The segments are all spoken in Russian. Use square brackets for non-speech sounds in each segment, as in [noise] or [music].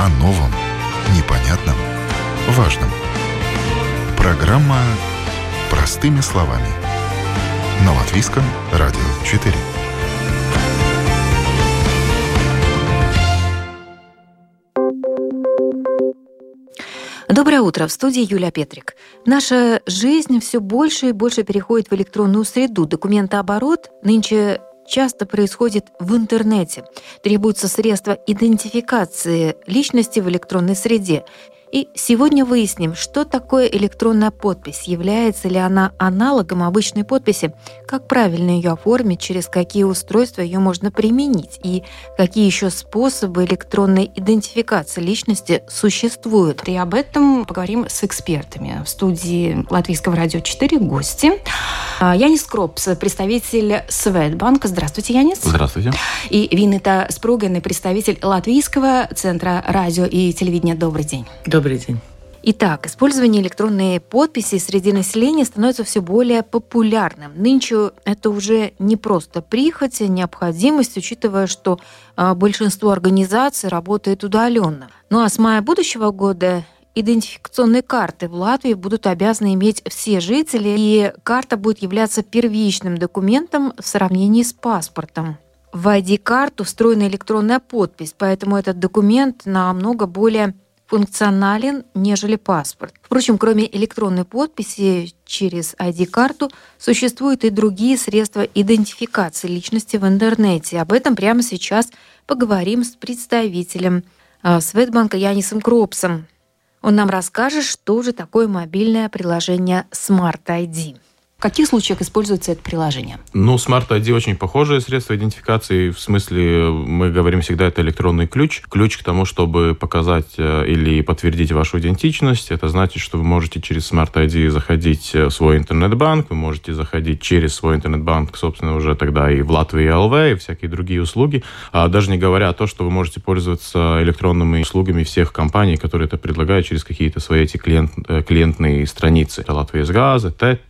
О новом, непонятном, важном. Программа «Простыми словами». На Латвийском радио 4. Доброе утро. В студии Юлия Петрик. Наша жизнь все больше и больше переходит в электронную среду. Документооборот нынче часто происходит в интернете. Требуются средства идентификации личности в электронной среде. И сегодня выясним, что такое электронная подпись, является ли она аналогом обычной подписи, как правильно ее оформить, через какие устройства ее можно применить и какие еще способы электронной идентификации личности существуют. И об этом поговорим с экспертами. В студии Латвийского радио 4 гости. А, Янис Кропс, представитель Светбанка. Здравствуйте, Янис. Здравствуйте. И Винета Спруган, представитель Латвийского центра радио и телевидения. Добрый день. Добрый день. Итак, использование электронной подписи среди населения становится все более популярным. Нынче это уже не просто прихоть, а необходимость, учитывая, что а, большинство организаций работает удаленно. Ну а с мая будущего года идентификационные карты в Латвии будут обязаны иметь все жители, и карта будет являться первичным документом в сравнении с паспортом. В ID-карту встроена электронная подпись, поэтому этот документ намного более функционален, нежели паспорт. Впрочем, кроме электронной подписи через ID-карту, существуют и другие средства идентификации личности в интернете. Об этом прямо сейчас поговорим с представителем а, Светбанка Янисом Кропсом. Он нам расскажет, что же такое мобильное приложение Smart ID. В каких случаях используется это приложение? Ну, Smart ID очень похожее средство идентификации. В смысле, мы говорим всегда, это электронный ключ. Ключ к тому, чтобы показать э, или подтвердить вашу идентичность. Это значит, что вы можете через Smart ID заходить в свой интернет-банк, вы можете заходить через свой интернет-банк, собственно, уже тогда и в Латвии ЛВ, и всякие другие услуги. А даже не говоря о том, что вы можете пользоваться электронными услугами всех компаний, которые это предлагают через какие-то свои эти клиент, э, клиентные страницы. Латвия с газа, ТЭТ,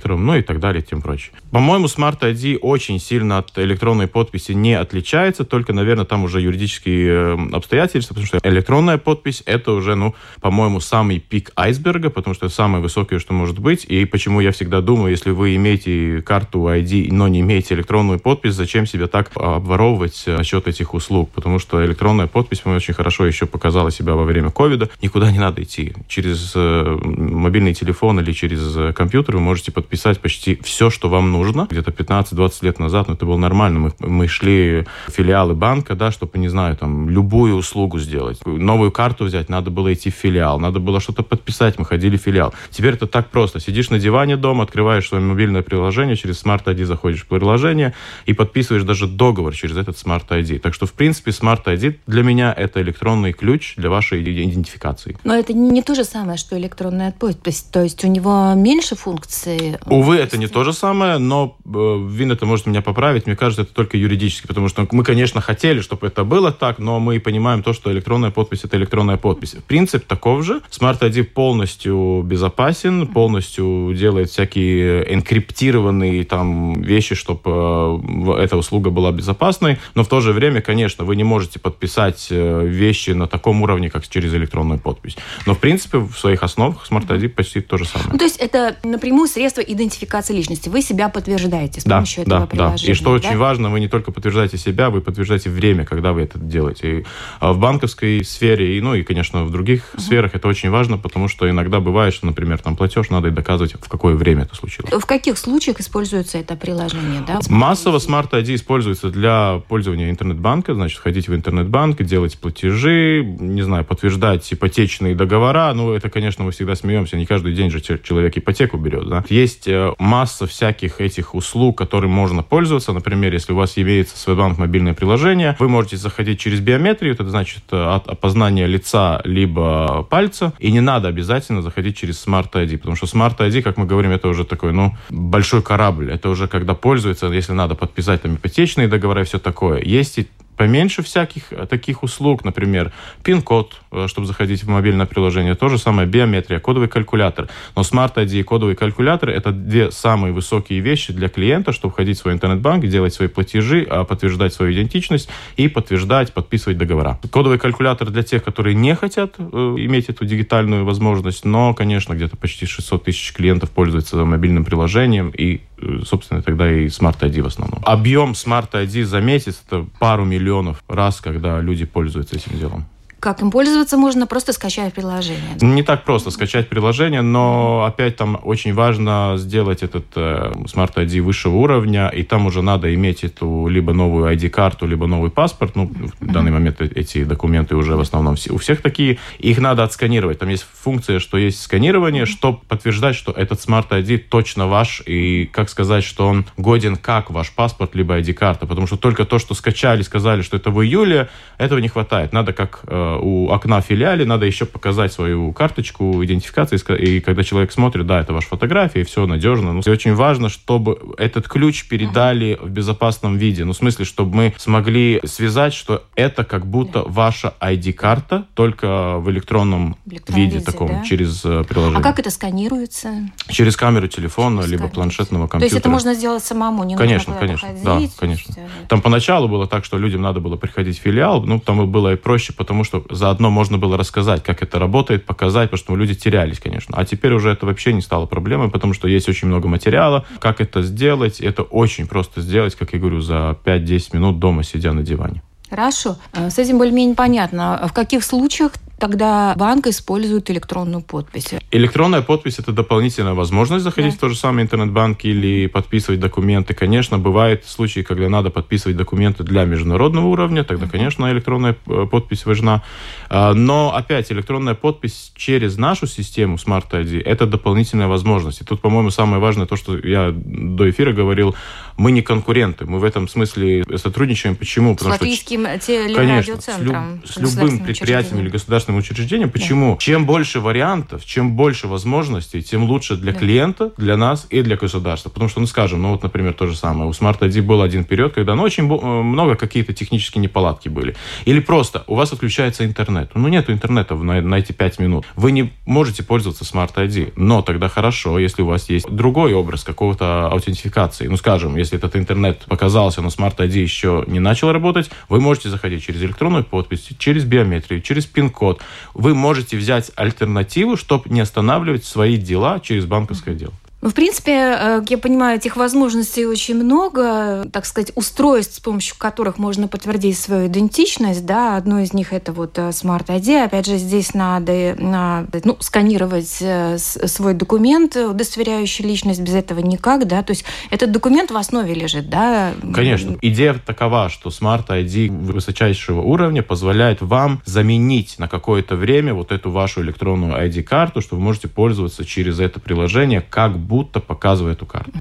Электро, ну и так далее, тем прочее. По-моему, Smart ID очень сильно от электронной подписи не отличается, только, наверное, там уже юридические э, обстоятельства, потому что электронная подпись — это уже, ну, по-моему, самый пик айсберга, потому что это самое высокое, что может быть. И почему я всегда думаю, если вы имеете карту ID, но не имеете электронную подпись, зачем себя так обворовывать насчет этих услуг? Потому что электронная подпись, по-моему, очень хорошо еще показала себя во время ковида. Никуда не надо идти. Через э, мобильный телефон или через э, компьютер вы можете подписать подписать почти все, что вам нужно. Где-то 15-20 лет назад, ну, это было нормально. Мы, мы шли в филиалы банка, да, чтобы, не знаю, там, любую услугу сделать. Новую карту взять, надо было идти в филиал, надо было что-то подписать, мы ходили в филиал. Теперь это так просто. Сидишь на диване дома, открываешь свое мобильное приложение, через Smart ID заходишь в приложение и подписываешь даже договор через этот Smart ID. Так что, в принципе, Smart ID для меня это электронный ключ для вашей идентификации. Но это не то же самое, что электронная подпись. То есть у него меньше функций Увы, это не то же самое, но э, Вин это может меня поправить. Мне кажется, это только юридически, потому что мы, конечно, хотели, чтобы это было так, но мы понимаем то, что электронная подпись это электронная подпись. Принцип таков же. Smart ID полностью безопасен, полностью делает всякие энкриптированные там вещи, чтобы э, эта услуга была безопасной, но в то же время, конечно, вы не можете подписать э, вещи на таком уровне, как через электронную подпись. Но, в принципе, в своих основах Smart ID почти то же самое. Ну, то есть это напрямую средство идентификации личности. Вы себя подтверждаете с помощью да, этого да, приложения. Да. И что да? очень важно, вы не только подтверждаете себя, вы подтверждаете время, когда вы это делаете. И а, в банковской сфере, и, ну и, конечно, в других uh-huh. сферах это очень важно, потому что иногда бывает, что, например, там платеж надо и доказывать, в какое время это случилось. В каких случаях используется это приложение? Да? Массово Smart ID используется для пользования интернет-банка, значит, ходить в интернет-банк, делать платежи, не знаю, подтверждать ипотечные договора. Ну, это, конечно, мы всегда смеемся, не каждый день же человек ипотеку берет. Да? Есть э, масса всяких этих услуг, которыми можно пользоваться. Например, если у вас имеется Swedbank мобильное приложение, вы можете заходить через биометрию, это значит э, от опознания лица либо пальца, и не надо обязательно заходить через Smart ID, потому что Smart ID, как мы говорим, это уже такой, ну, большой корабль. Это уже когда пользуется, если надо подписать там ипотечные договоры и все такое. Есть и поменьше всяких таких услуг, например, пин-код, чтобы заходить в мобильное приложение, то же самое биометрия, кодовый калькулятор. Но Smart ID и кодовый калькулятор – это две самые высокие вещи для клиента, чтобы входить в свой интернет-банк, делать свои платежи, подтверждать свою идентичность и подтверждать, подписывать договора. Кодовый калькулятор для тех, которые не хотят иметь эту дигитальную возможность, но, конечно, где-то почти 600 тысяч клиентов пользуются мобильным приложением, и, э, собственно, тогда и Smart ID в основном. Объем Smart ID за месяц – это пару миллионов раз, когда люди пользуются этим делом. Как им пользоваться можно? Просто скачать приложение. Не так просто скачать приложение, но опять там очень важно сделать этот э, Smart ID высшего уровня, и там уже надо иметь эту либо новую ID-карту, либо новый паспорт. Ну, в данный момент эти документы уже в основном у всех такие. Их надо отсканировать. Там есть функция, что есть сканирование, чтобы подтверждать, что этот Smart ID точно ваш, и как сказать, что он годен как ваш паспорт, либо ID-карта. Потому что только то, что скачали, сказали, что это в июле, этого не хватает. Надо как э, у окна филиале надо еще показать свою карточку идентификации, и когда человек смотрит, да, это ваша фотография, и все надежно. Ну, и очень важно, чтобы этот ключ передали в безопасном виде. Ну, в смысле, чтобы мы смогли связать, что это как будто ваша ID-карта, только в электронном, в электронном виде, виде таком, да? через э, приложение. А как это сканируется? Через камеру телефона, через либо камеру. планшетного компьютера. То есть это можно сделать самому, не конечно, нужно конечно, ходить, да, конечно. Там поначалу было так, что людям надо было приходить в филиал, ну, там было и проще, потому что заодно можно было рассказать, как это работает, показать, потому что люди терялись, конечно. А теперь уже это вообще не стало проблемой, потому что есть очень много материала, как это сделать. Это очень просто сделать, как я говорю, за 5-10 минут дома, сидя на диване. Хорошо. С этим более-менее понятно. В каких случаях тогда банк использует электронную подпись. Электронная подпись – это дополнительная возможность заходить да. в тот же самый интернет-банк или подписывать документы. Конечно, бывают случаи, когда надо подписывать документы для международного уровня, тогда, конечно, электронная э, подпись важна. А, но, опять, электронная подпись через нашу систему Smart ID – это дополнительная возможность. И тут, по-моему, самое важное то, что я до эфира говорил, мы не конкуренты, мы в этом смысле сотрудничаем. Почему? Потому с латвийским что. Конечно, с, люб, с любым предприятием или государственным государственным учреждениям. Почему? Да. Чем больше вариантов, чем больше возможностей, тем лучше для да. клиента, для нас и для государства. Потому что, ну, скажем, ну вот, например, то же самое. У Smart ID был один период, когда ну, очень э, много какие-то технические неполадки были. Или просто у вас отключается интернет. Ну, нет интернета на, на эти пять минут. Вы не можете пользоваться Smart ID. Но тогда хорошо, если у вас есть другой образ какого-то аутентификации. Ну, скажем, если этот интернет показался, но Smart ID еще не начал работать, вы можете заходить через электронную подпись, через биометрию, через пин-код, вы можете взять альтернативу, чтобы не останавливать свои дела через банковское дело. Ну, в принципе, э, я понимаю, этих возможностей очень много, так сказать, устройств, с помощью которых можно подтвердить свою идентичность. Да, одно из них это вот э, Smart ID. Опять же, здесь надо, надо ну, сканировать э, свой документ, удостоверяющий личность. Без этого никак, да. То есть этот документ в основе лежит, да. Конечно. Идея такова, что Smart ID высочайшего уровня позволяет вам заменить на какое-то время вот эту вашу электронную ID-карту, что вы можете пользоваться через это приложение как будто показывая эту карту.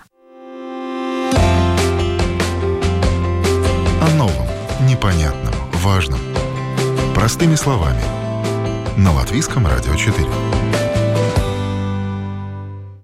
О новом, непонятном, важном. Простыми словами. На Латвийском радио 4.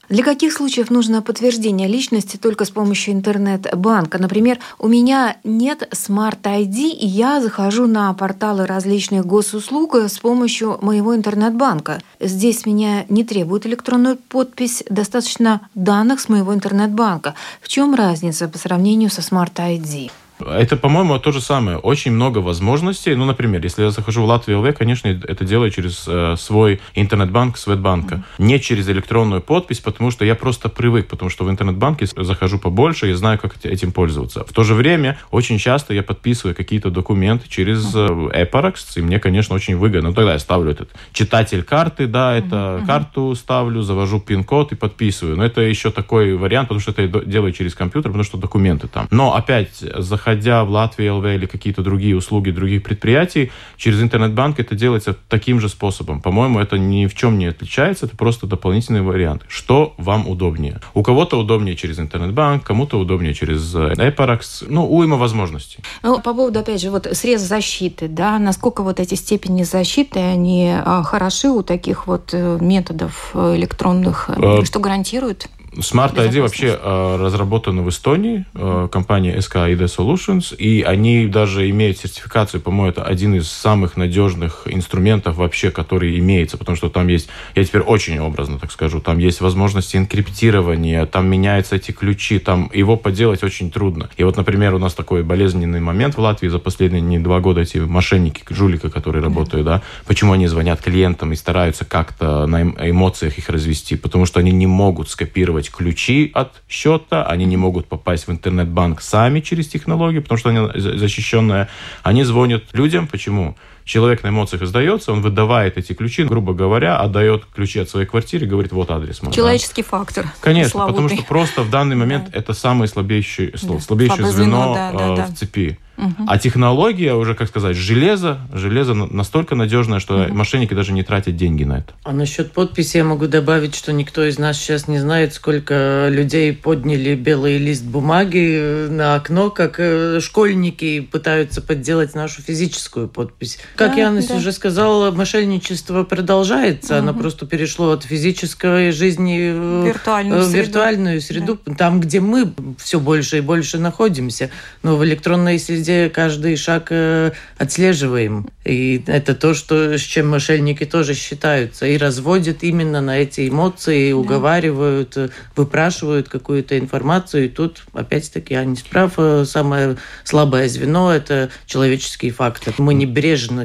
Для каких случаев нужно подтверждение личности только с помощью интернет-банка? Например, у меня нет Smart ID, и я захожу на порталы различных госуслуг с помощью моего интернет-банка. Здесь меня не требует электронную подпись, достаточно данных с моего интернет-банка. В чем разница по сравнению со Smart ID? Это, по-моему, то же самое. Очень много возможностей. Ну, например, если я захожу в Латвию ЛВ, конечно, это делаю через э, свой интернет-банк Светбанка. Mm-hmm. Не через электронную подпись, потому что я просто привык, потому что в интернет-банке захожу побольше и знаю, как этим пользоваться. В то же время очень часто я подписываю какие-то документы через э, Eparex, и мне, конечно, очень выгодно. Ну, тогда я ставлю этот читатель карты, да, это mm-hmm. карту ставлю, завожу пин-код и подписываю. Но это еще такой вариант, потому что это я делаю через компьютер, потому что документы там. Но опять захожу заходя в Латвию ЛВ или какие-то другие услуги других предприятий, через интернет-банк это делается таким же способом. По-моему, это ни в чем не отличается, это просто дополнительный вариант. Что вам удобнее? У кого-то удобнее через интернет-банк, кому-то удобнее через Эпаракс. Ну, уйма возможностей. Ну, по поводу, опять же, вот срез защиты, да, насколько вот эти степени защиты, они а, хороши у таких вот э, методов э, электронных, э, что гарантирует? Smart ID вообще э, разработана в Эстонии, э, компания SK ID Solutions, и они даже имеют сертификацию, по-моему, это один из самых надежных инструментов вообще, который имеется, потому что там есть, я теперь очень образно так скажу, там есть возможности инкриптирования, там меняются эти ключи, там его поделать очень трудно. И вот, например, у нас такой болезненный момент в Латвии за последние не два года эти мошенники, жулика, которые работают, да, почему они звонят клиентам и стараются как-то на эм, эмоциях их развести, потому что они не могут скопировать ключи от счета, они не могут попасть в интернет-банк сами через технологию, потому что они защищенная. Они звонят людям, почему? Человек на эмоциях издается, он выдавает эти ключи, грубо говоря, отдает ключи от своей квартиры, говорит, вот адрес мой. Человеческий да. фактор. Конечно, славутый. потому что просто в данный момент да. это самое слабеющее, да. слабеющее звено, звено да, да, э, да. в цепи. Угу. А технология уже, как сказать, железо, железо настолько надежное, что угу. мошенники даже не тратят деньги на это. А насчет подписи я могу добавить, что никто из нас сейчас не знает, сколько людей подняли белый лист бумаги на окно, как э, школьники пытаются подделать нашу физическую подпись. Как да, Янис да. уже сказал, мошенничество продолжается, угу. оно просто перешло от физической жизни в виртуальную, в виртуальную среду, да. там, где мы все больше и больше находимся. Но в электронной среде каждый шаг э, отслеживаем. И это то, что, с чем мошенники тоже считаются. И разводят именно на эти эмоции, да. уговаривают, э, выпрашивают какую-то информацию. И тут, опять-таки, я не справ, э, самое слабое звено – это человеческий фактор. Мы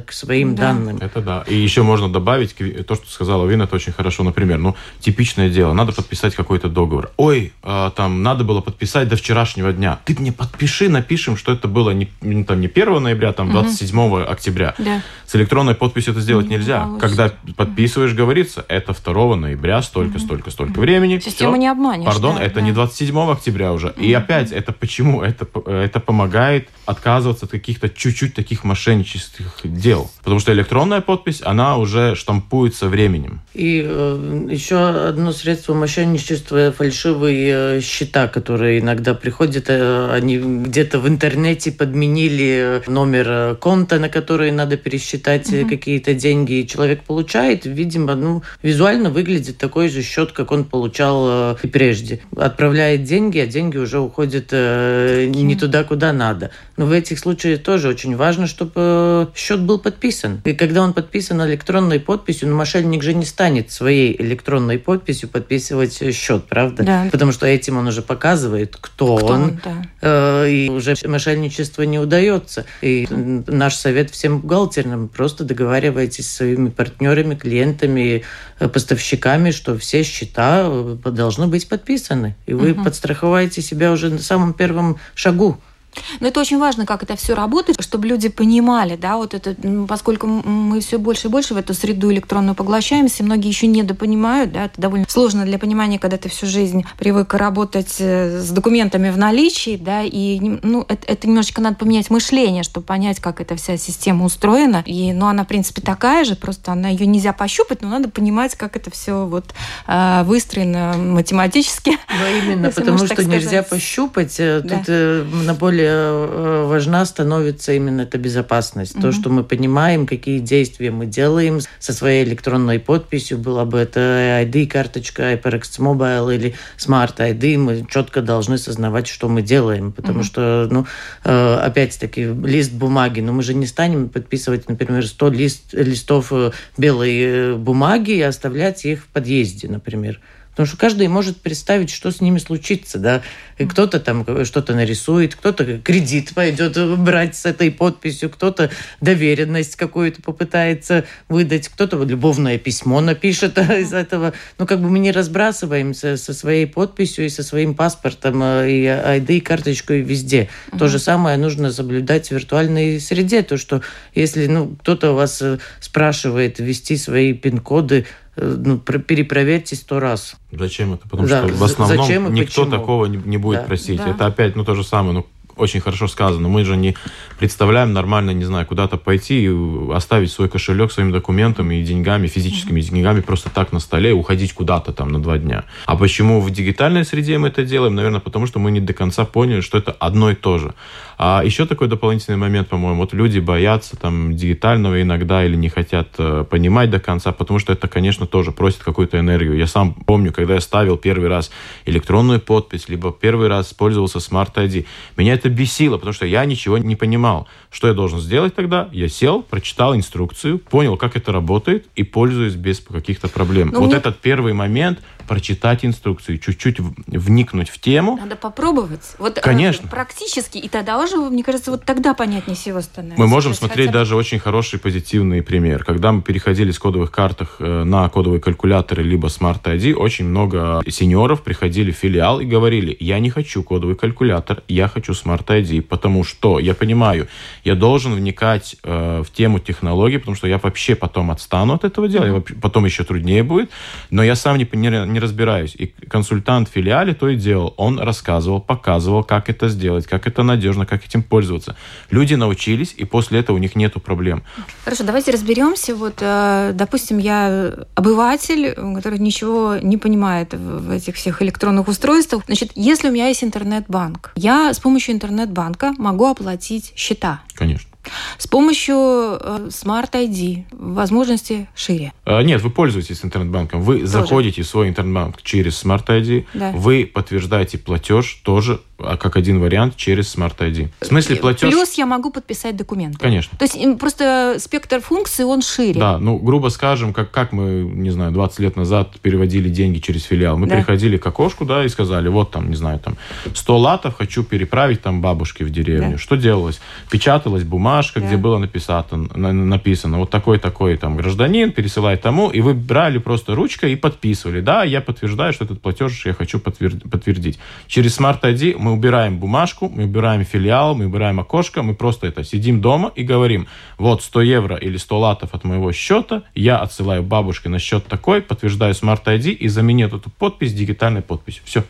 небрежны к своим да. данным. Это да. И еще можно добавить то, что сказала Вина, это очень хорошо. Например, ну, типичное дело, надо подписать какой-то договор. Ой, а, там, надо было подписать до вчерашнего дня. Ты мне подпиши, напишем, что это было не не, там, не 1 ноября, там 27 угу. октября. Да. С электронной подписью это сделать не нельзя. Получится. Когда подписываешь, говорится, это 2 ноября, столько, угу. столько, столько угу. времени. Систему Все. не обманешь. Пардон, да, это да. не 27 октября уже. Угу. И опять, это почему? Это, это помогает отказываться от каких-то чуть-чуть таких мошеннических дел. Потому что электронная подпись, она уже штампуется временем. И э, еще одно средство мошенничества – фальшивые э, счета, которые иногда приходят, э, они где-то в интернете подменили номер э, конта, на который надо пересчитать угу. какие-то деньги, и человек получает, видимо, ну, визуально выглядит такой же счет, как он получал и прежде. Отправляет деньги, а деньги уже уходят э, не туда, куда надо. Но в этих случаях тоже очень важно, чтобы счет был подписан. И когда он подписан электронной подписью, ну, мошенник же не станет своей электронной подписью подписывать счет, правда? Да. Потому что этим он уже показывает, кто, кто он. он да. э, и уже мошенничество не удается. И наш совет всем бухгалтерам просто договаривайтесь с своими партнерами, клиентами, э, поставщиками, что все счета э, должны быть подписаны. И вы угу. подстраховаете себя уже на самом первом шагу. Но это очень важно, как это все работает, чтобы люди понимали, да, вот это, поскольку мы все больше и больше в эту среду электронную поглощаемся, многие еще недопонимают, да, это довольно сложно для понимания, когда ты всю жизнь привык работать э, с документами в наличии, да, и, ну, это, это немножечко надо поменять мышление, чтобы понять, как эта вся система устроена, и, ну, она, в принципе, такая же, просто она ее нельзя пощупать, но надо понимать, как это все вот э, выстроено математически. Ну, именно, [laughs] потому что нельзя пощупать, э, тут на более более э, важна становится именно эта безопасность. Угу. То, что мы понимаем, какие действия мы делаем со своей электронной подписью, была бы это ID-карточка, HyperX Mobile или Smart ID, мы четко должны сознавать, что мы делаем. Потому угу. что, ну, э, опять-таки, лист бумаги, но мы же не станем подписывать, например, 100 лист, листов э, белой бумаги и оставлять их в подъезде, например. Потому что каждый может представить, что с ними случится. Да? И кто-то там что-то нарисует, кто-то кредит пойдет брать с этой подписью, кто-то доверенность какую-то попытается выдать, кто-то любовное письмо напишет [laughs] из этого. Ну, как бы мы не разбрасываемся со своей подписью и со своим паспортом, э, и ID, и карточкой везде. Угу. То же самое нужно соблюдать в виртуальной среде. То, что если ну, кто-то у вас э, спрашивает ввести свои пин-коды, ну, перепроверьте сто раз. Зачем это? Потому да. что в основном Зачем никто почему? такого не, не будет да. просить. Да. Это опять ну, то же самое. Ну, очень хорошо сказано. Мы же не представляем нормально, не знаю, куда-то пойти и оставить свой кошелек своими документами и деньгами, физическими деньгами просто так на столе и уходить куда-то там на два дня. А почему в дигитальной среде мы это делаем? Наверное, потому что мы не до конца поняли, что это одно и то же. А еще такой дополнительный момент, по-моему, вот люди боятся там дигитального иногда или не хотят э, понимать до конца, потому что это, конечно, тоже просит какую-то энергию. Я сам помню, когда я ставил первый раз электронную подпись, либо первый раз пользовался Smart ID, меня это бесило, потому что я ничего не понимал. Что я должен сделать тогда? Я сел, прочитал инструкцию, понял, как это работает и пользуюсь без каких-то проблем. Но ну, вот мне... этот первый момент прочитать инструкцию, чуть-чуть вникнуть в тему. Надо попробовать. Вот, э, Конечно. Практически. И тогда уже, мне кажется, вот тогда понятнее всего становится. Мы можем смотреть хотя... даже очень хороший позитивный пример. Когда мы переходили с кодовых картах э, на кодовые калькуляторы либо Smart ID, очень много сеньоров приходили в филиал и говорили, я не хочу кодовый калькулятор, я хочу Smart ID, потому что я понимаю, я должен вникать э, в тему технологий, потому что я вообще потом отстану от этого дела, потом еще труднее будет, но я сам не, не, не разбираюсь. И консультант в филиале то и делал. Он рассказывал, показывал, как это сделать, как это надежно, как этим пользоваться. Люди научились, и после этого у них нет проблем. Хорошо, давайте разберемся. Вот, э, допустим, я обыватель, который ничего не понимает в этих всех электронных устройствах. Значит, если у меня есть интернет-банк, я с помощью интернет-банка могу оплатить счета. Конечно. С помощью э, Smart ID возможности шире. А, нет, вы пользуетесь интернет-банком. Вы тоже. заходите в свой интернет-банк через Smart ID, да. вы подтверждаете платеж тоже как один вариант через Smart ID. В смысле платеж... Плюс я могу подписать документы. Конечно. То есть просто спектр функций, он шире. Да, ну, грубо скажем, как, как мы, не знаю, 20 лет назад переводили деньги через филиал. Мы да. приходили к окошку, да, и сказали, вот там, не знаю, там 100 латов хочу переправить там бабушке в деревню. Да. Что делалось? Печаталась бумажка, да. где было написано, написано, вот такой-такой там гражданин пересылает тому, и вы брали просто ручкой и подписывали. Да, я подтверждаю, что этот платеж я хочу подтвердить. Через Smart ID мы мы убираем бумажку, мы убираем филиал, мы убираем окошко, мы просто это сидим дома и говорим, вот 100 евро или 100 латов от моего счета, я отсылаю бабушке на счет такой, подтверждаю Smart ID и заменю эту подпись дигитальной подписью. Все.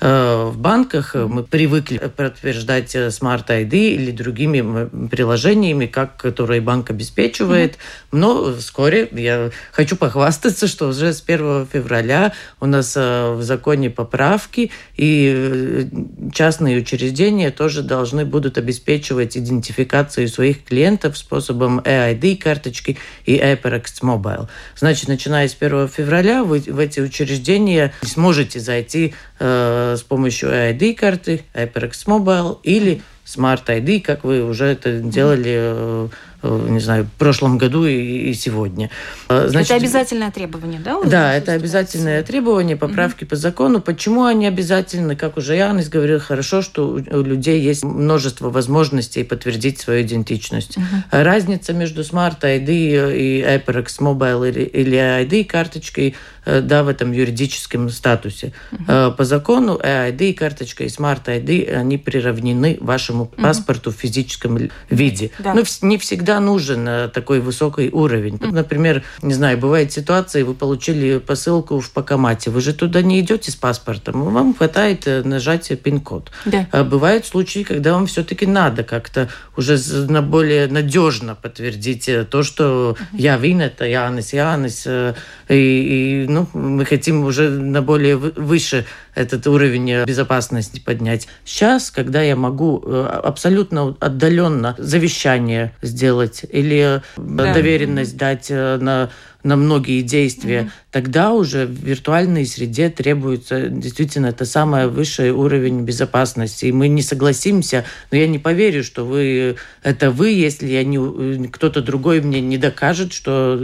Э, в банках мы привыкли подтверждать э, Smart ID или другими приложениями, как которые банк обеспечивает. Но вскоре я хочу похвастаться, что уже с 1 февраля у нас э, в законе поправки и частные учреждения тоже должны будут обеспечивать идентификацию своих клиентов способом EID карточки и HyperX Mobile. Значит, начиная с 1 февраля вы в эти учреждения сможете зайти э, с помощью EID карты, HyperX Mobile или Smart ID, как вы уже это делали Э, не знаю, в прошлом году и, и сегодня. Э, значит, это обязательное требование, да? Да, это обязательное требование, поправки угу. по закону. Почему они обязательны? Как уже Янис говорил, хорошо, что у людей есть множество возможностей подтвердить свою идентичность. Угу. Разница между Smart ID и HyperX Mobile или, ID карточкой Э, да, в этом юридическом статусе. Угу. По закону EID, карточка и Smart ID, они приравнены вашему паспорту угу. в физическом виде. Да. Но ну, не всегда нужен э, такой высокий уровень. Например, не знаю, бывает ситуация, вы получили посылку в Покомате, вы же туда не идете с паспортом, вам хватает нажатия пин-код. Да. А бывают случаи, когда вам все-таки надо как-то уже на более надежно подтвердить то, что я вин, это Янис, Янис, и, и ну, мы хотим уже на более выше этот уровень безопасности поднять. Сейчас, когда я могу э, абсолютно отдаленно завещание сделать или да. доверенность дать э, на на многие действия, mm тогда уже в виртуальной среде требуется действительно это самый высший уровень безопасности. И мы не согласимся, но я не поверю, что вы это вы, если я не, кто-то другой мне не докажет, что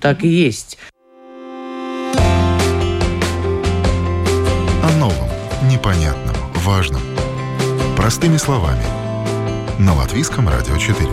так и есть. непонятном, важном. Простыми словами. На Латвийском радио 4.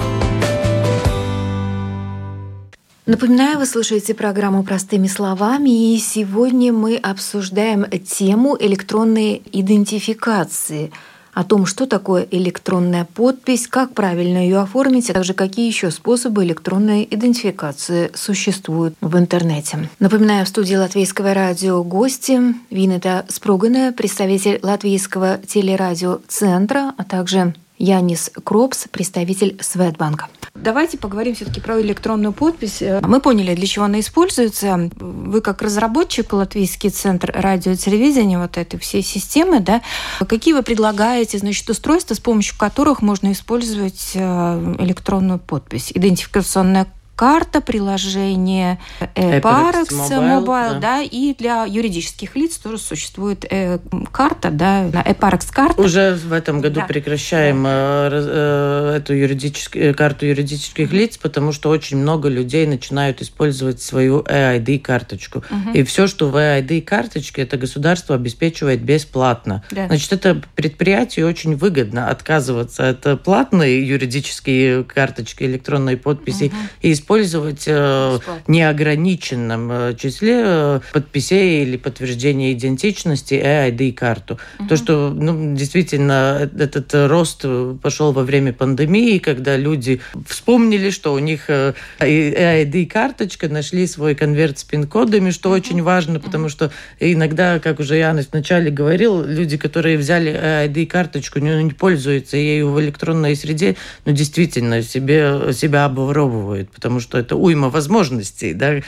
Напоминаю, вы слушаете программу «Простыми словами», и сегодня мы обсуждаем тему электронной идентификации – о том, что такое электронная подпись, как правильно ее оформить, а также какие еще способы электронной идентификации существуют в интернете. Напоминаю, в студии Латвийского радио гости Винета Спругана, представитель Латвийского телерадиоцентра, а также Янис Кропс, представитель Светбанка. Давайте поговорим все-таки про электронную подпись. Мы поняли, для чего она используется. Вы как разработчик Латвийский центр радио и телевидения вот этой всей системы, да, какие вы предлагаете, значит, устройства, с помощью которых можно использовать э, электронную подпись? Идентификационная карта, приложение э, Parex Mobile, Mobile да. да, и для юридических лиц тоже существует э, карта, да, e-Parex карта. Уже в этом году да. прекращаем да. Э, эту юридическую карту юридических лиц, потому что очень много людей начинают использовать свою EID карточку. Угу. И все, что в EID карточке, это государство обеспечивает бесплатно. Да. Значит, это предприятию очень выгодно отказываться от платной юридические карточки электронной подписи угу. и использовать использовать э, в неограниченном э, числе э, подписей или подтверждения идентичности EID-карту. Угу. То, что ну, действительно этот рост пошел во время пандемии, когда люди вспомнили, что у них EID-карточка, нашли свой конверт с пин-кодами, что угу. очень важно, потому угу. что иногда, как уже Яна вначале говорил, люди, которые взяли EID-карточку, не, не пользуются ею в электронной среде, но действительно себе, себя обворовывают, потому потому что это уйма возможностей, да,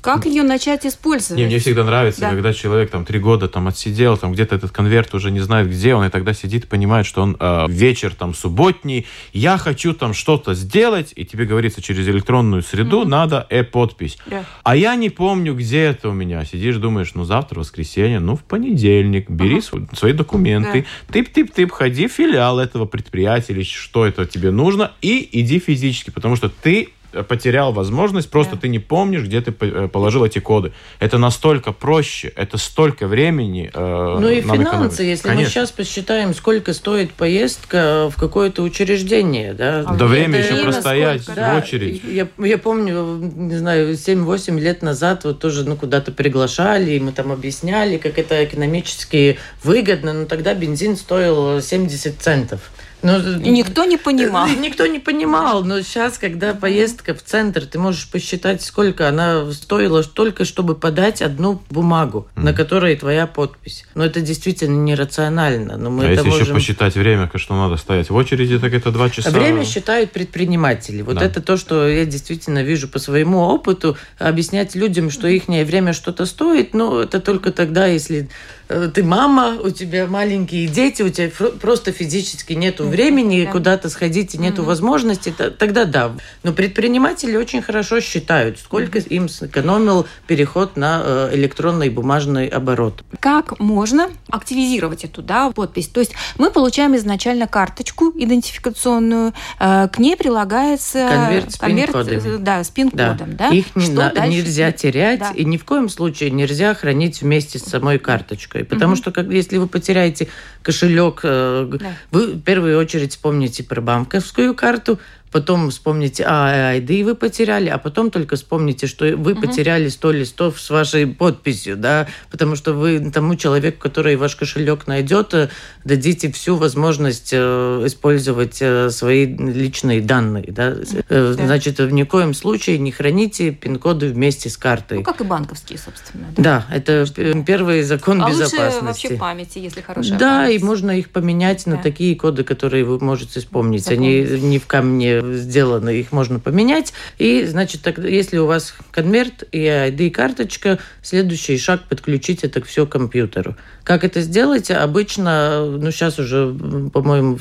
как ее начать использовать? Не, мне всегда нравится, да. когда человек там три года там отсидел, там где-то этот конверт уже не знает где он, и тогда сидит и понимает, что он э, вечер там субботний, я хочу там что-то сделать, и тебе говорится через электронную среду mm-hmm. надо э-подпись. Yeah. А я не помню, где это у меня. Сидишь, думаешь, ну завтра воскресенье, ну в понедельник, бери uh-huh. свои документы, yeah. тып-тып-тып, ходи в филиал этого предприятия или что это тебе нужно, и иди физически, потому что ты потерял возможность, просто да. ты не помнишь, где ты э, положил эти коды. Это настолько проще, это столько времени. Э, ну и финансы, экономить. если Конечно. мы сейчас посчитаем, сколько стоит поездка в какое-то учреждение, да. А да время еще простоять сколько, в очередь. Я, я помню, не знаю, 7-8 лет назад вот тоже ну, куда-то приглашали, и мы там объясняли, как это экономически выгодно, но тогда бензин стоил 70 центов. Но, ну, никто не понимал. [laughs] Никто не понимал, но сейчас, когда поездка в центр, ты можешь посчитать, сколько она стоила только, чтобы подать одну бумагу, mm. на которой твоя подпись. Но это действительно нерационально. Но мы а если можем... еще посчитать время, что надо стоять в очереди, так это два часа. Время считают предприниматели. Вот да. это то, что я действительно вижу по своему опыту. Объяснять людям, что их время что-то стоит, ну, это только тогда, если ты мама, у тебя маленькие дети, у тебя просто физически нету времени да. куда-то сходить и нету mm-hmm. возможности, тогда да. Но предприниматели очень хорошо считают, сколько mm-hmm. им сэкономил переход на э, электронный бумажный оборот. Как можно активизировать эту да, подпись? То есть мы получаем изначально карточку идентификационную, э, к ней прилагается конверт с пин-кодом. Э, да, с пин-кодом. Да. Да? Их не, на, нельзя терять да. и ни в коем случае нельзя хранить вместе с самой карточкой. Потому mm-hmm. что как, если вы потеряете кошелек, да. вы в первую очередь вспомните про банковскую карту, потом вспомните, а, ID вы потеряли, а потом только вспомните, что вы угу. потеряли 100 листов с вашей подписью, да, потому что вы тому человеку, который ваш кошелек найдет, э, дадите всю возможность э, использовать э, свои личные данные, да. да. Значит, в ни коем случае не храните пин-коды вместе с картой. Ну, как и банковские, собственно. Да, да это первый закон а безопасности. Лучше вообще памяти, если хорошая Да, память. и можно их поменять да. на такие коды, которые вы можете вспомнить. Запомнить. Они не в камне сделаны, их можно поменять. И, значит, так, если у вас конверт и ID-карточка, следующий шаг подключить это все к компьютеру. Как это сделать? Обычно, ну сейчас уже, по-моему,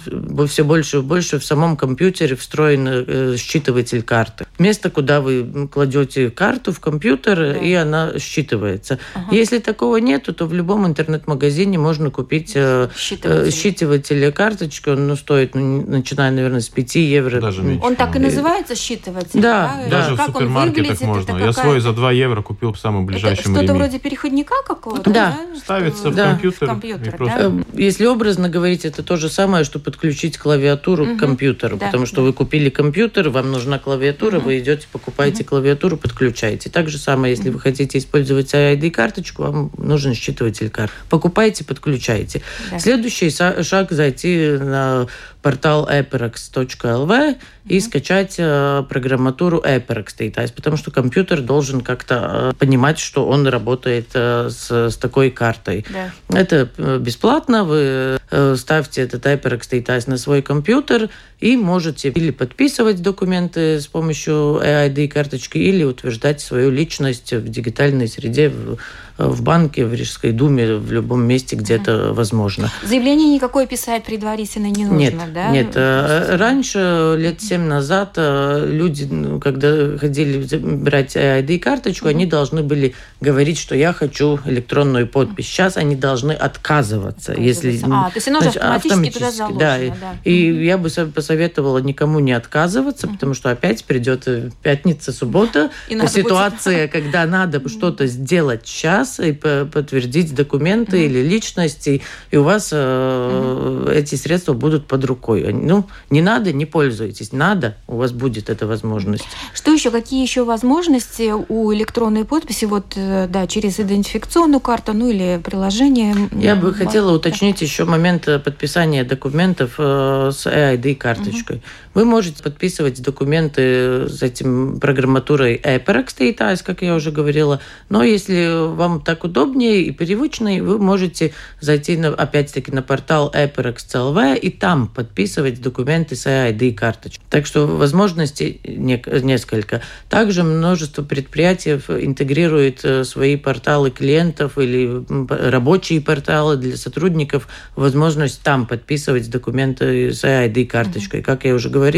все больше и больше в самом компьютере встроен э, считыватель карты. Место, куда вы кладете карту в компьютер, да. и она считывается. Ага. Если такого нету, то в любом интернет-магазине можно купить э, считыватель, считыватель карточки. Он ну, стоит, ну, начиная, наверное, с 5 евро. Даже Он так и называется считыватель? Да, да. Даже как в супермаркетах можно. Я свой за 2 евро купил в самом ближайшем Что-то вроде переходника какого-то? Да. да? Ставится в компьютер. В компьютер просто... да? Если образно говорить, это то же самое, что подключить клавиатуру угу. к компьютеру. Да. Потому что да. вы купили компьютер, вам нужна клавиатура, угу. вы идете, покупаете угу. клавиатуру, подключаете. Так же самое, если угу. вы хотите использовать ID-карточку, вам нужен считыватель карт. Покупаете, подключаете. Да. Следующий шаг зайти на портал eperex.lv и скачать э, программатуру Eperex Datays, потому что компьютер должен как-то э, понимать, что он работает э, с, с такой картой. Да. Это э, бесплатно, вы э, ставьте этот Eperex Datays на свой компьютер и можете или подписывать документы с помощью EID карточки, или утверждать свою личность в дигитальной среде, в, в банке, в Рижской думе, в любом месте, где это возможно. Заявление никакое писать предварительно не нужно, нет, да? Нет, э, раньше, лет семь назад, э, люди, когда ходили брать ID-карточку, mm-hmm. они должны были говорить, что я хочу электронную подпись. Сейчас они должны отказываться. Если, а, то есть оно значит, автоматически, автоматически туда заложено. Да, да. И mm-hmm. я бы посоветовала никому не отказываться, mm-hmm. потому что опять придет э, пятница, суббота, и ситуация, будет... когда надо что-то сделать сейчас и подтвердить документы mm-hmm. или личности, и у вас mm-hmm. эти средства будут под рукой. Ну, не надо, не пользуйтесь. Надо, у вас будет эта возможность. Что еще? Какие еще возможности у электронной подписи? Вот, э, да, через идентификационную карту, ну или приложение. Я бы хотела уточнить еще момент э, подписания документов с EID-карточкой. Угу. Вы можете подписывать документы с этим программатурой Data's, как я уже говорила, но если вам так удобнее и привычнее, вы можете зайти, на, опять-таки, на портал Aperex.lv и там подписывать документы с ID-карточкой. Так что возможностей несколько. Также множество предприятий интегрирует э, свои порталы клиентов или рабочие порталы для сотрудников, возможность там подписывать документы с ID-карточкой. Mm-hmm. Как я уже говорила,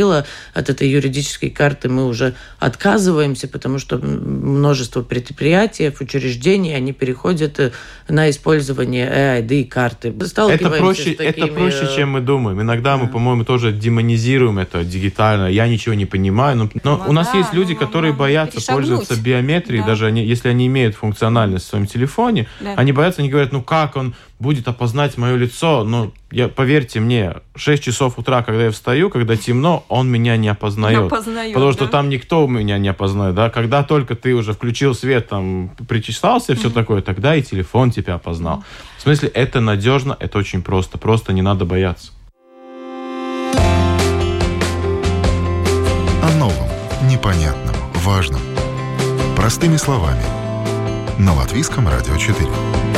от этой юридической карты мы уже отказываемся, потому что множество предприятий, учреждений, они переходят э, на использование EID-карты. Это проще, такими... это проще, чем мы думаем. Иногда мы, по-моему, тоже демонизируем это дигитально. Я ничего не понимаю. Но, но ну, у нас да, есть люди, ну, которые боятся пользоваться биометрией, да. даже они, если они имеют функциональность в своем телефоне, да. они боятся, они говорят, ну как он будет опознать мое лицо, но я, поверьте мне, 6 часов утра, когда я встаю, когда темно, он меня не опознает. Опознает потому да? что там никто меня не опознает. Да? Когда только ты уже включил свет, там, причесался, все такое, тогда и телефон тебя опознал. В смысле, это надежно, это очень просто. Просто не надо бояться. О новом, непонятном, важном. Простыми словами. На Латвийском радио 4.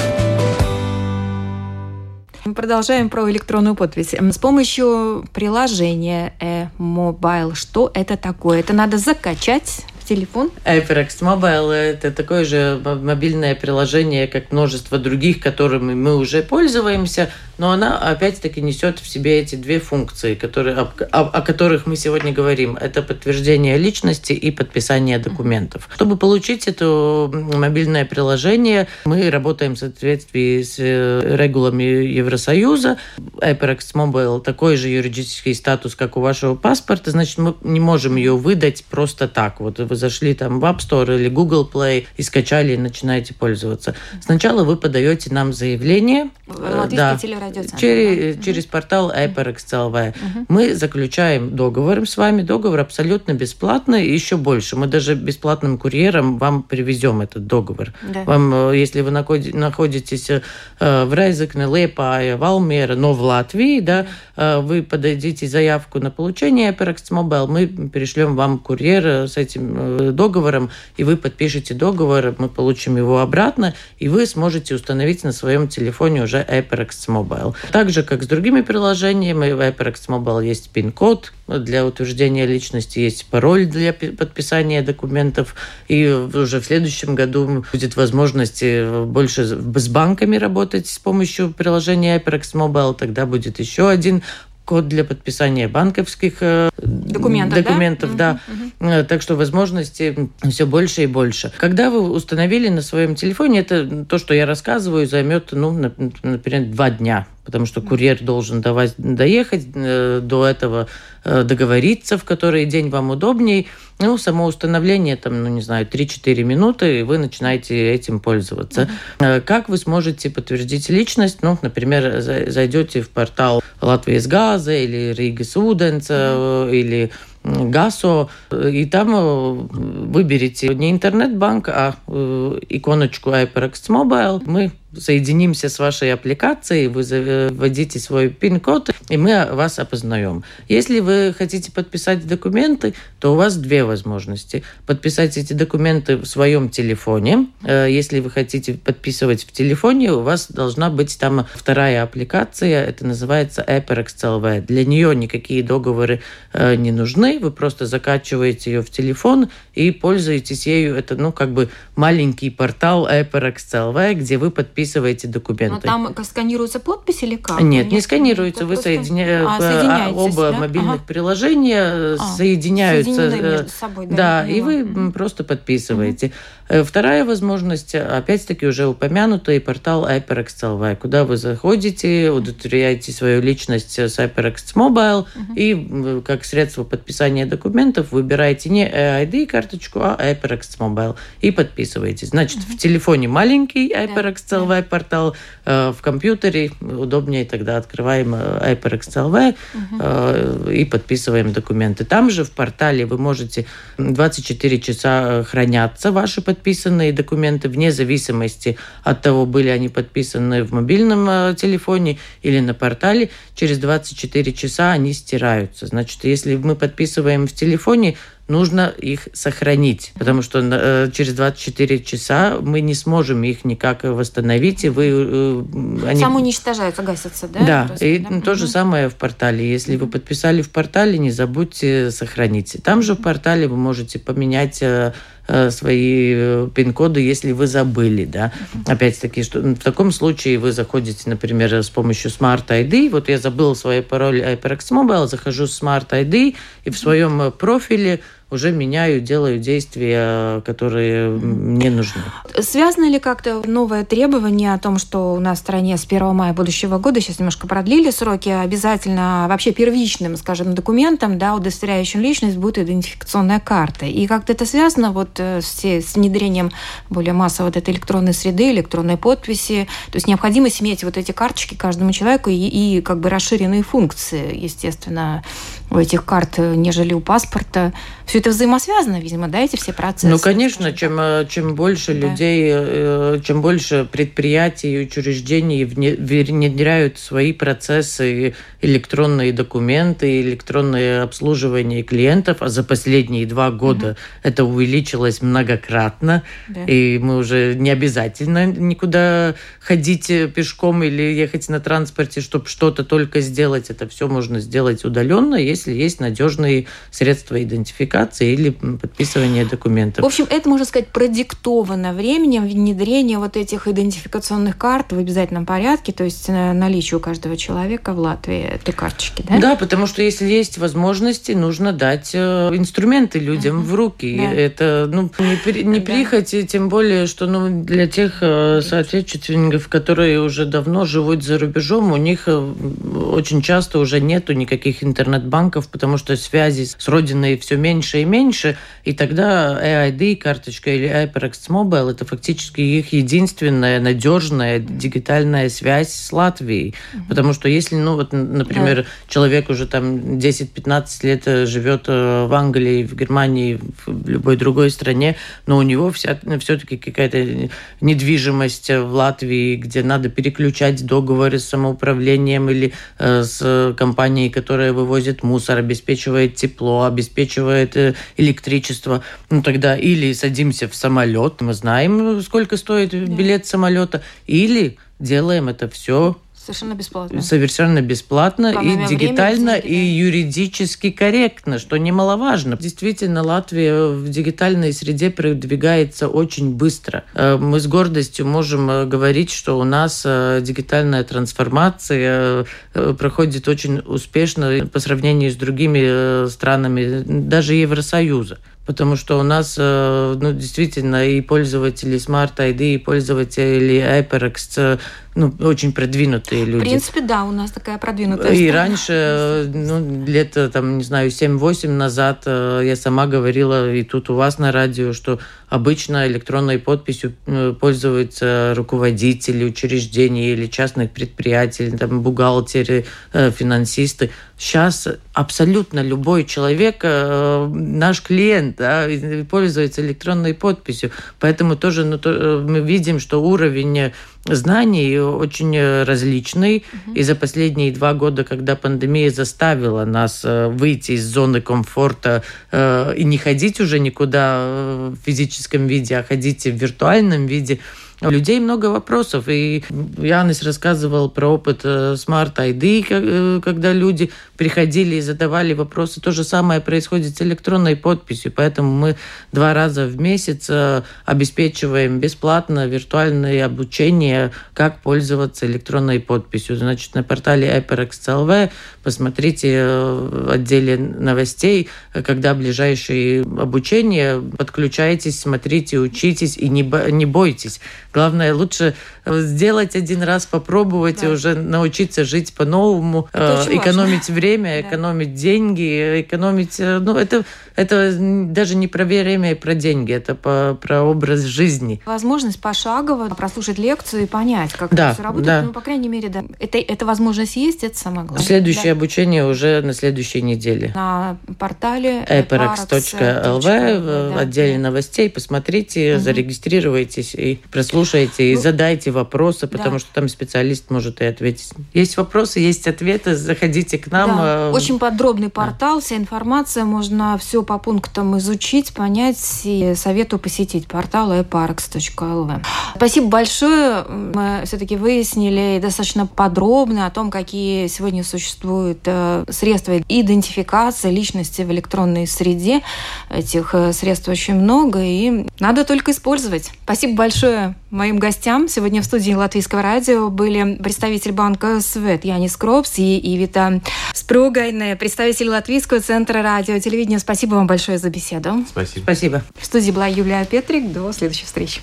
Продолжаем про электронную подпись. С помощью приложения e-mobile, что это такое? Это надо закачать телефон? HyperX Mobile – это такое же мобильное приложение, как множество других, которыми мы уже пользуемся, но она опять-таки несет в себе эти две функции, которые, о, о, которых мы сегодня говорим. Это подтверждение личности и подписание документов. Чтобы получить это мобильное приложение, мы работаем в соответствии с э, регулами Евросоюза. HyperX Mobile такой же юридический статус, как у вашего паспорта, значит, мы не можем ее выдать просто так. Вот вы зашли там в App Store или Google Play и скачали и начинаете пользоваться. Сначала вы подаете нам заявление. Латвийский да, Через, да. через портал HyperXLV. Угу. Мы заключаем договор с вами. Договор абсолютно бесплатный и еще больше. Мы даже бесплатным курьером вам привезем этот договор. Да. Вам, э, если вы находитесь э, в Рейзекне, Лепае, Валмере, но в Латвии, да, э, вы подадите заявку на получение HyperX Mobile, мы перешлем вам курьер с этим Э, договором, и вы подпишете договор, мы получим его обратно, и вы сможете установить на своем телефоне уже HyperX Mobile. Так же, как с другими приложениями, в HyperX Mobile есть пин-код для утверждения личности, есть пароль для подписания документов, и уже в следующем году будет возможность больше с банками работать с помощью приложения HyperX Mobile, тогда будет еще один код для подписания банковских э, документов, документов да. да. Угу. Так что возможностей все больше и больше. Когда вы установили на своем телефоне, это то, что я рассказываю, займет, ну, например, два дня потому что курьер должен давать, доехать, э, до этого э, договориться, в который день вам удобней. Ну, само установление, там, ну, не знаю, 3-4 минуты, и вы начинаете этим пользоваться. Mm-hmm. Как вы сможете подтвердить личность? Ну, например, зайдете в портал Латвии с газа или Рига с Уденца, mm-hmm. или ГАСО, и там выберите не интернет-банк, а иконочку HyperX Mobile. Мы соединимся с вашей аппликацией, вы вводите свой пин-код, и мы вас опознаем. Если вы хотите подписать документы, то у вас две возможности. Подписать эти документы в своем телефоне. Э, если вы хотите подписывать в телефоне, у вас должна быть там вторая аппликация, это называется HyperX CLV. Для нее никакие договоры э, не нужны, вы просто закачиваете ее в телефон и пользуетесь ею. Это, ну, как бы маленький портал HyperX CLV, где вы подписываете подписываете документы. Но там сканируется подпись или как? Нет, не сканируется. Вы соединя... а, а оба да? мобильных ага. приложения э, а, соединяются. Э, между собой, да, да и вы просто подписываете. Угу. Вторая возможность, опять-таки уже упомянутый портал HyperX LV, куда вы заходите, удостоверяете свою личность с HyperX Mobile угу. и как средство подписания документов выбираете не ID карточку, а HyperX Mobile и подписываетесь. Значит, угу. в телефоне маленький HyperX LV, CLV портал, э, в компьютере удобнее тогда открываем э, HyperX CLV угу. и подписываем документы. Там же в портале вы можете 24 часа хранятся ваши подписанные документы вне зависимости от того, были они подписаны в мобильном телефоне или на портале. Через 24 часа они стираются. Значит, если мы подписываем в телефоне, нужно их сохранить, потому что э, через 24 часа мы не сможем их никак восстановить, и вы... Э, они... Сам уничтожаются, гасятся, да? Да, Просто, и да? то же самое в портале. Если вы подписали в портале, не забудьте сохранить. Там же в портале вы можете поменять э, э свои э, пин-коды, если вы забыли, да. Опять-таки, что в таком случае вы заходите, например, с помощью Smart ID. Вот я забыл свой пароль HyperX Mobile, захожу с Smart ID и в своем профиле уже меняю, делаю действия, которые мне нужны. Связано ли как-то новое требование о том, что у нас в стране с 1 мая будущего года, сейчас немножко продлили сроки, обязательно вообще первичным, скажем, документом, да, удостоверяющим личность будет идентификационная карта. И как-то это связано вот э, с, с внедрением более массовой вот этой электронной среды, электронной подписи. То есть необходимость иметь вот эти карточки каждому человеку и, и как бы расширенные функции, естественно, у этих карт, нежели у паспорта. Все это взаимосвязано, видимо, да, эти все процессы? Ну, конечно, чем, э, чем больше да. людей, э, чем больше предприятий и учреждений внедряют свои процессы, электронные документы, электронное обслуживание клиентов, а за последние два года угу. это увеличилось многократно, да. и мы уже не обязательно никуда ходить пешком или ехать на транспорте, чтобы что-то только сделать. Это все можно сделать удаленно, если есть надежные средства идентификации или подписывания документов. В общем, это, можно сказать, продиктовано временем внедрения вот этих идентификационных карт в обязательном порядке, то есть э, наличие у каждого человека в Латвии этой карточки, да? Да, потому что если есть возможности, нужно дать э, инструменты людям uh-huh. в руки. Да. Это ну, не, не прихоть, тем более, что ну, для тех э, соотечественников, которые уже давно живут за рубежом, у них очень часто уже нету никаких интернет-банков, потому что связи с родиной все меньше и меньше, и тогда AID карточка или HyperX Mobile это фактически их единственная надежная дигитальная связь с Латвией. Mm-hmm. Потому что если, ну вот, например, yeah. человек уже там 10-15 лет э, живет э, в Англии, в Германии, в любой другой стране, но у него вся, все-таки какая-то недвижимость в Латвии, где надо переключать договоры с самоуправлением или э, с компанией, которая вывозит мусор, обеспечивает тепло, обеспечивает э, электричество, ну тогда или садимся в самолет, мы знаем, сколько стоит билет самолета, или делаем это все Совершенно бесплатно. Совершенно бесплатно Во и дигитально, времени, и юридически корректно, что немаловажно. Действительно, Латвия в дигитальной среде продвигается очень быстро. Э, мы с гордостью можем э, говорить, что у нас э, дигитальная трансформация проходит очень успешно по сравнению с другими странами, даже Евросоюза. Потому что у нас ну, действительно и пользователи Smart ID, и пользователи HyperX ну, очень продвинутые люди. В принципе, да, у нас такая продвинутая. И раньше, ну, лет, там, не знаю, 7-8 назад я сама говорила, и тут у вас на радио, что обычно электронной подписью пользуются руководители учреждений или частных предприятий, там, бухгалтеры, финансисты. Сейчас абсолютно любой человек э, наш клиент, да, пользуется электронной подписью. Поэтому тоже ну, то, э, мы видим, что уровень знаний очень различный. Угу. И за последние два года, когда пандемия заставила нас э, выйти из зоны комфорта э, и не ходить уже никуда в физическом виде, а ходить в виртуальном виде, у людей много вопросов. И Янис рассказывал про опыт э, Smart ID, э, когда люди приходили и задавали вопросы. То же самое происходит с электронной подписью. Поэтому мы два раза в месяц э, обеспечиваем бесплатно виртуальное обучение, как пользоваться электронной подписью. Значит, на портале HyperX.lv посмотрите в отделе новостей, когда ближайшее обучение, подключайтесь, смотрите, учитесь и не бойтесь. Главное, лучше э, сделать один раз, попробовать да. и уже научиться жить по-новому, э, экономить важно. время, [laughs] да. экономить деньги, экономить... Э, ну, это, это даже не про время и про деньги, это по, про образ жизни. Возможность пошагово прослушать лекцию и понять, как да, это все работает. Да. Ну, по крайней мере, да. Это, эта возможность есть, это самое главное. Следующее да. обучение уже на следующей неделе. На портале eparex.lv в отделе да. новостей. Посмотрите, угу. зарегистрируйтесь и прослушайте слушайте и ну, задайте вопросы, потому да. что там специалист может и ответить. Есть вопросы, есть ответы, заходите к нам. Да. Э, Очень подробный портал, вся информация, можно все по пунктам изучить, понять и советую посетить портал eparks.lv. Спасибо большое. Мы все-таки выяснили достаточно подробно о том, какие сегодня существуют э, средства идентификации личности в электронной среде. Этих э, средств очень много, и надо только использовать. Спасибо большое Моим гостям сегодня в студии Латвийского радио были представитель банка «Свет» Янис Кропс и Ивита Спругайне, представитель Латвийского центра радио телевидения. Спасибо вам большое за беседу. Спасибо. Спасибо. В студии была Юлия Петрик. До следующей встречи.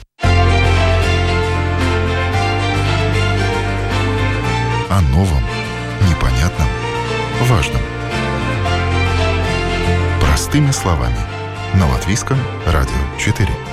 О новом, непонятном, важном. Простыми словами. На Латвийском радио 4.